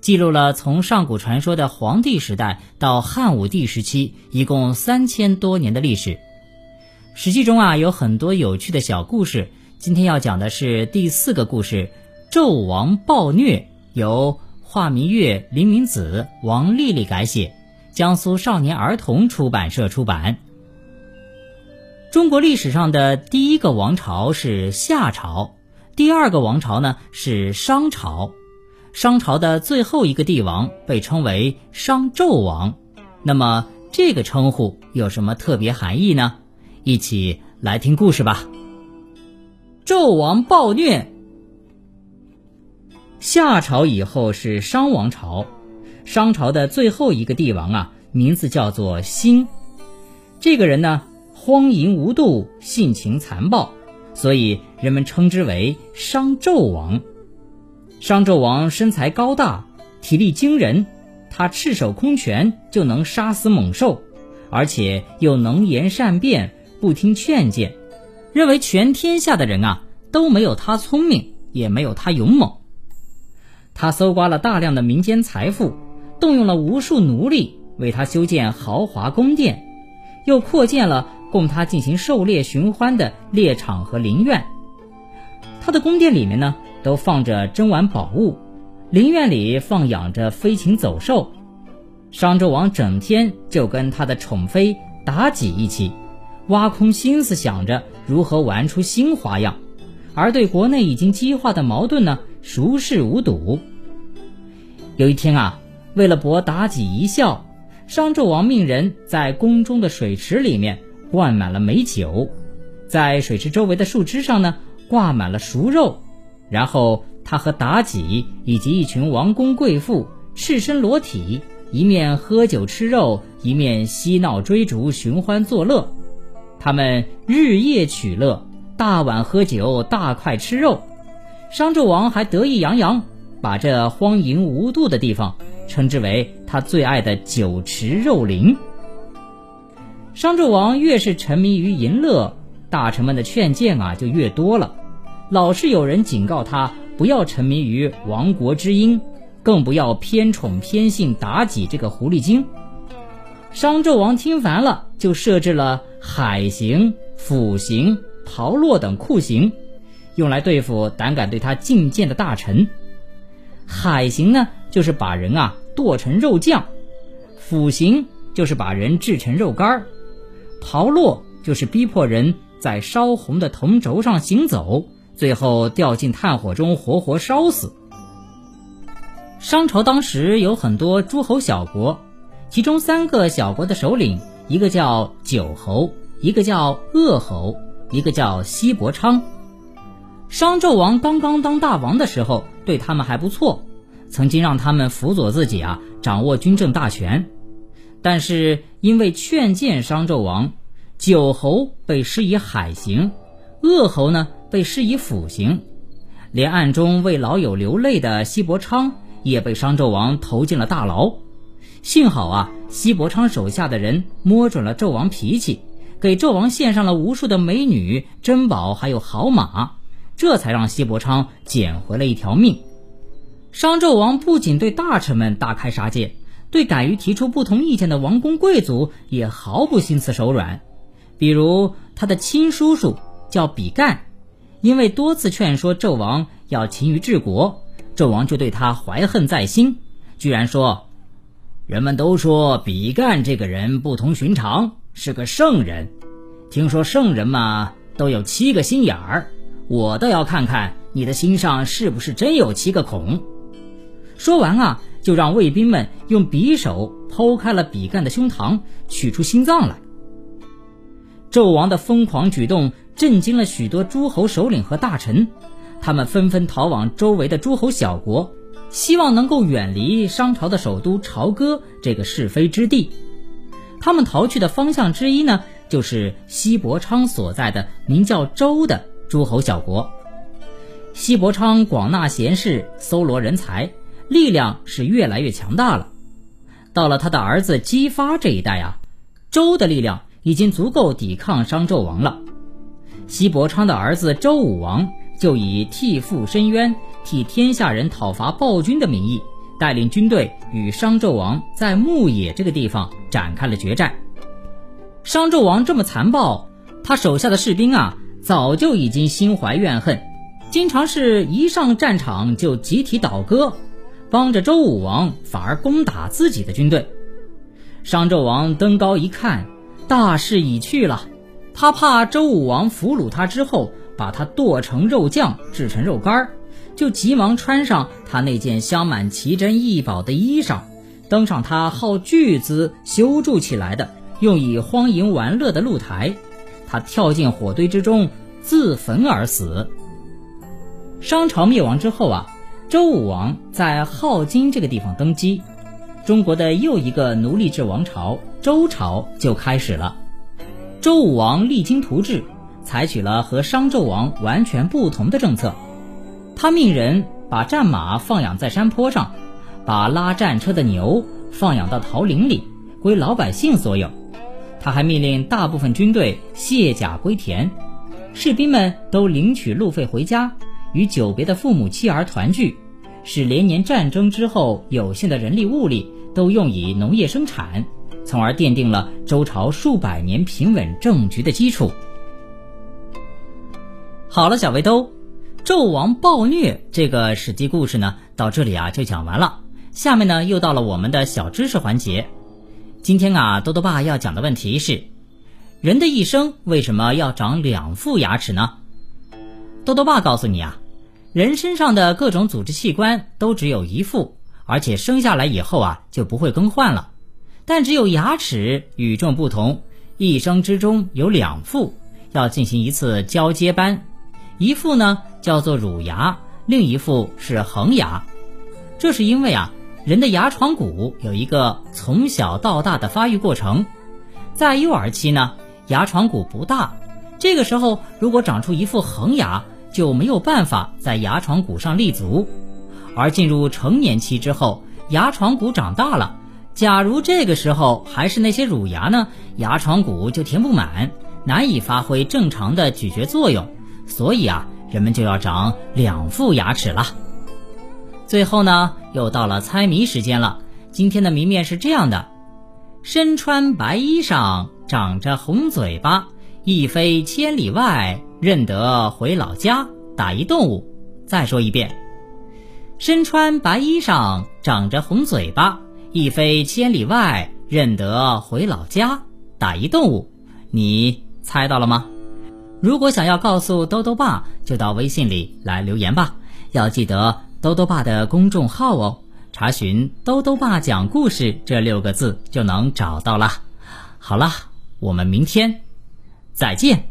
记录了从上古传说的黄帝时代到汉武帝时期，一共三千多年的历史。史记中啊有很多有趣的小故事。今天要讲的是第四个故事——纣王暴虐，由华明月、林明子、王丽丽改写，江苏少年儿童出版社出版。中国历史上的第一个王朝是夏朝，第二个王朝呢是商朝。商朝的最后一个帝王被称为商纣王，那么这个称呼有什么特别含义呢？一起来听故事吧。纣王暴虐。夏朝以后是商王朝，商朝的最后一个帝王啊，名字叫做辛。这个人呢，荒淫无度，性情残暴，所以人们称之为商纣王。商纣王身材高大，体力惊人，他赤手空拳就能杀死猛兽，而且又能言善辩，不听劝谏，认为全天下的人啊都没有他聪明，也没有他勇猛。他搜刮了大量的民间财富，动用了无数奴隶为他修建豪华宫殿，又扩建了供他进行狩猎寻欢的猎场和林苑。他的宫殿里面呢？都放着珍玩宝物，陵院里放养着飞禽走兽。商纣王整天就跟他的宠妃妲己一起，挖空心思想着如何玩出新花样，而对国内已经激化的矛盾呢，熟视无睹。有一天啊，为了博妲己一笑，商纣王命人在宫中的水池里面灌满了美酒，在水池周围的树枝上呢挂满了熟肉。然后他和妲己以及一群王公贵妇赤身裸体，一面喝酒吃肉，一面嬉闹追逐，寻欢作乐。他们日夜取乐，大碗喝酒，大块吃肉。商纣王还得意洋洋，把这荒淫无度的地方称之为他最爱的酒池肉林。商纣王越是沉迷于淫乐，大臣们的劝谏啊就越多了。老是有人警告他不要沉迷于亡国之音，更不要偏宠偏信妲己这个狐狸精。商纣王听烦了，就设置了海刑、腐刑、炮烙等酷刑，用来对付胆敢对他进谏的大臣。海刑呢，就是把人啊剁成肉酱；腐刑就是把人制成肉干儿；炮烙就是逼迫人在烧红的铜轴上行走。最后掉进炭火中，活活烧死。商朝当时有很多诸侯小国，其中三个小国的首领，一个叫九侯，一个叫鄂侯，一个叫西伯昌。商纣王刚刚当大王的时候，对他们还不错，曾经让他们辅佐自己啊，掌握军政大权。但是因为劝谏商纣王，九侯被施以海刑，鄂侯呢？被施以腐刑，连暗中为老友流泪的西伯昌也被商纣王投进了大牢。幸好啊，西伯昌手下的人摸准了纣王脾气，给纣王献上了无数的美女、珍宝还有好马，这才让西伯昌捡回了一条命。商纣王不仅对大臣们大开杀戒，对敢于提出不同意见的王公贵族也毫不心慈手软。比如他的亲叔叔叫比干。因为多次劝说纣王要勤于治国，纣王就对他怀恨在心，居然说：“人们都说比干这个人不同寻常，是个圣人。听说圣人嘛都有七个心眼儿，我倒要看看你的心上是不是真有七个孔。”说完啊，就让卫兵们用匕首剖开了比干的胸膛，取出心脏来。纣王的疯狂举动。震惊了许多诸侯首领和大臣，他们纷纷逃往周围的诸侯小国，希望能够远离商朝的首都朝歌这个是非之地。他们逃去的方向之一呢，就是西伯昌所在的名叫周的诸侯小国。西伯昌广纳贤士，搜罗人才，力量是越来越强大了。到了他的儿子姬发这一代啊，周的力量已经足够抵抗商纣王了。西伯昌的儿子周武王就以替父申冤、替天下人讨伐暴君的名义，带领军队与商纣王在牧野这个地方展开了决战。商纣王这么残暴，他手下的士兵啊，早就已经心怀怨恨，经常是一上战场就集体倒戈，帮着周武王反而攻打自己的军队。商纣王登高一看，大势已去了。他怕周武王俘虏他之后，把他剁成肉酱，制成肉干儿，就急忙穿上他那件镶满奇珍异宝的衣裳，登上他耗巨资修筑起来的、用以荒淫玩乐的露台。他跳进火堆之中，自焚而死。商朝灭亡之后啊，周武王在镐京这个地方登基，中国的又一个奴隶制王朝周朝就开始了。周武王励精图治，采取了和商纣王完全不同的政策。他命人把战马放养在山坡上，把拉战车的牛放养到桃林里，归老百姓所有。他还命令大部分军队卸甲归田，士兵们都领取路费回家，与久别的父母妻儿团聚，使连年战争之后有限的人力物力都用以农业生产。从而奠定了周朝数百年平稳政局的基础。好了，小围兜，纣王暴虐这个史记故事呢，到这里啊就讲完了。下面呢又到了我们的小知识环节。今天啊，多多爸要讲的问题是：人的一生为什么要长两副牙齿呢？多多爸告诉你啊，人身上的各种组织器官都只有一副，而且生下来以后啊就不会更换了。但只有牙齿与众不同，一生之中有两副，要进行一次交接班，一副呢叫做乳牙，另一副是恒牙。这是因为啊，人的牙床骨有一个从小到大的发育过程，在幼儿期呢，牙床骨不大，这个时候如果长出一副恒牙，就没有办法在牙床骨上立足，而进入成年期之后，牙床骨长大了。假如这个时候还是那些乳牙呢，牙床骨就填不满，难以发挥正常的咀嚼作用，所以啊，人们就要长两副牙齿了。最后呢，又到了猜谜时间了。今天的谜面是这样的：身穿白衣裳，长着红嘴巴，一飞千里外，认得回老家。打一动物。再说一遍：身穿白衣裳，长着红嘴巴。一飞千里外，认得回老家。打一动物，你猜到了吗？如果想要告诉兜兜爸，就到微信里来留言吧。要记得兜兜爸的公众号哦，查询“兜兜爸讲故事”这六个字就能找到了。好了，我们明天再见。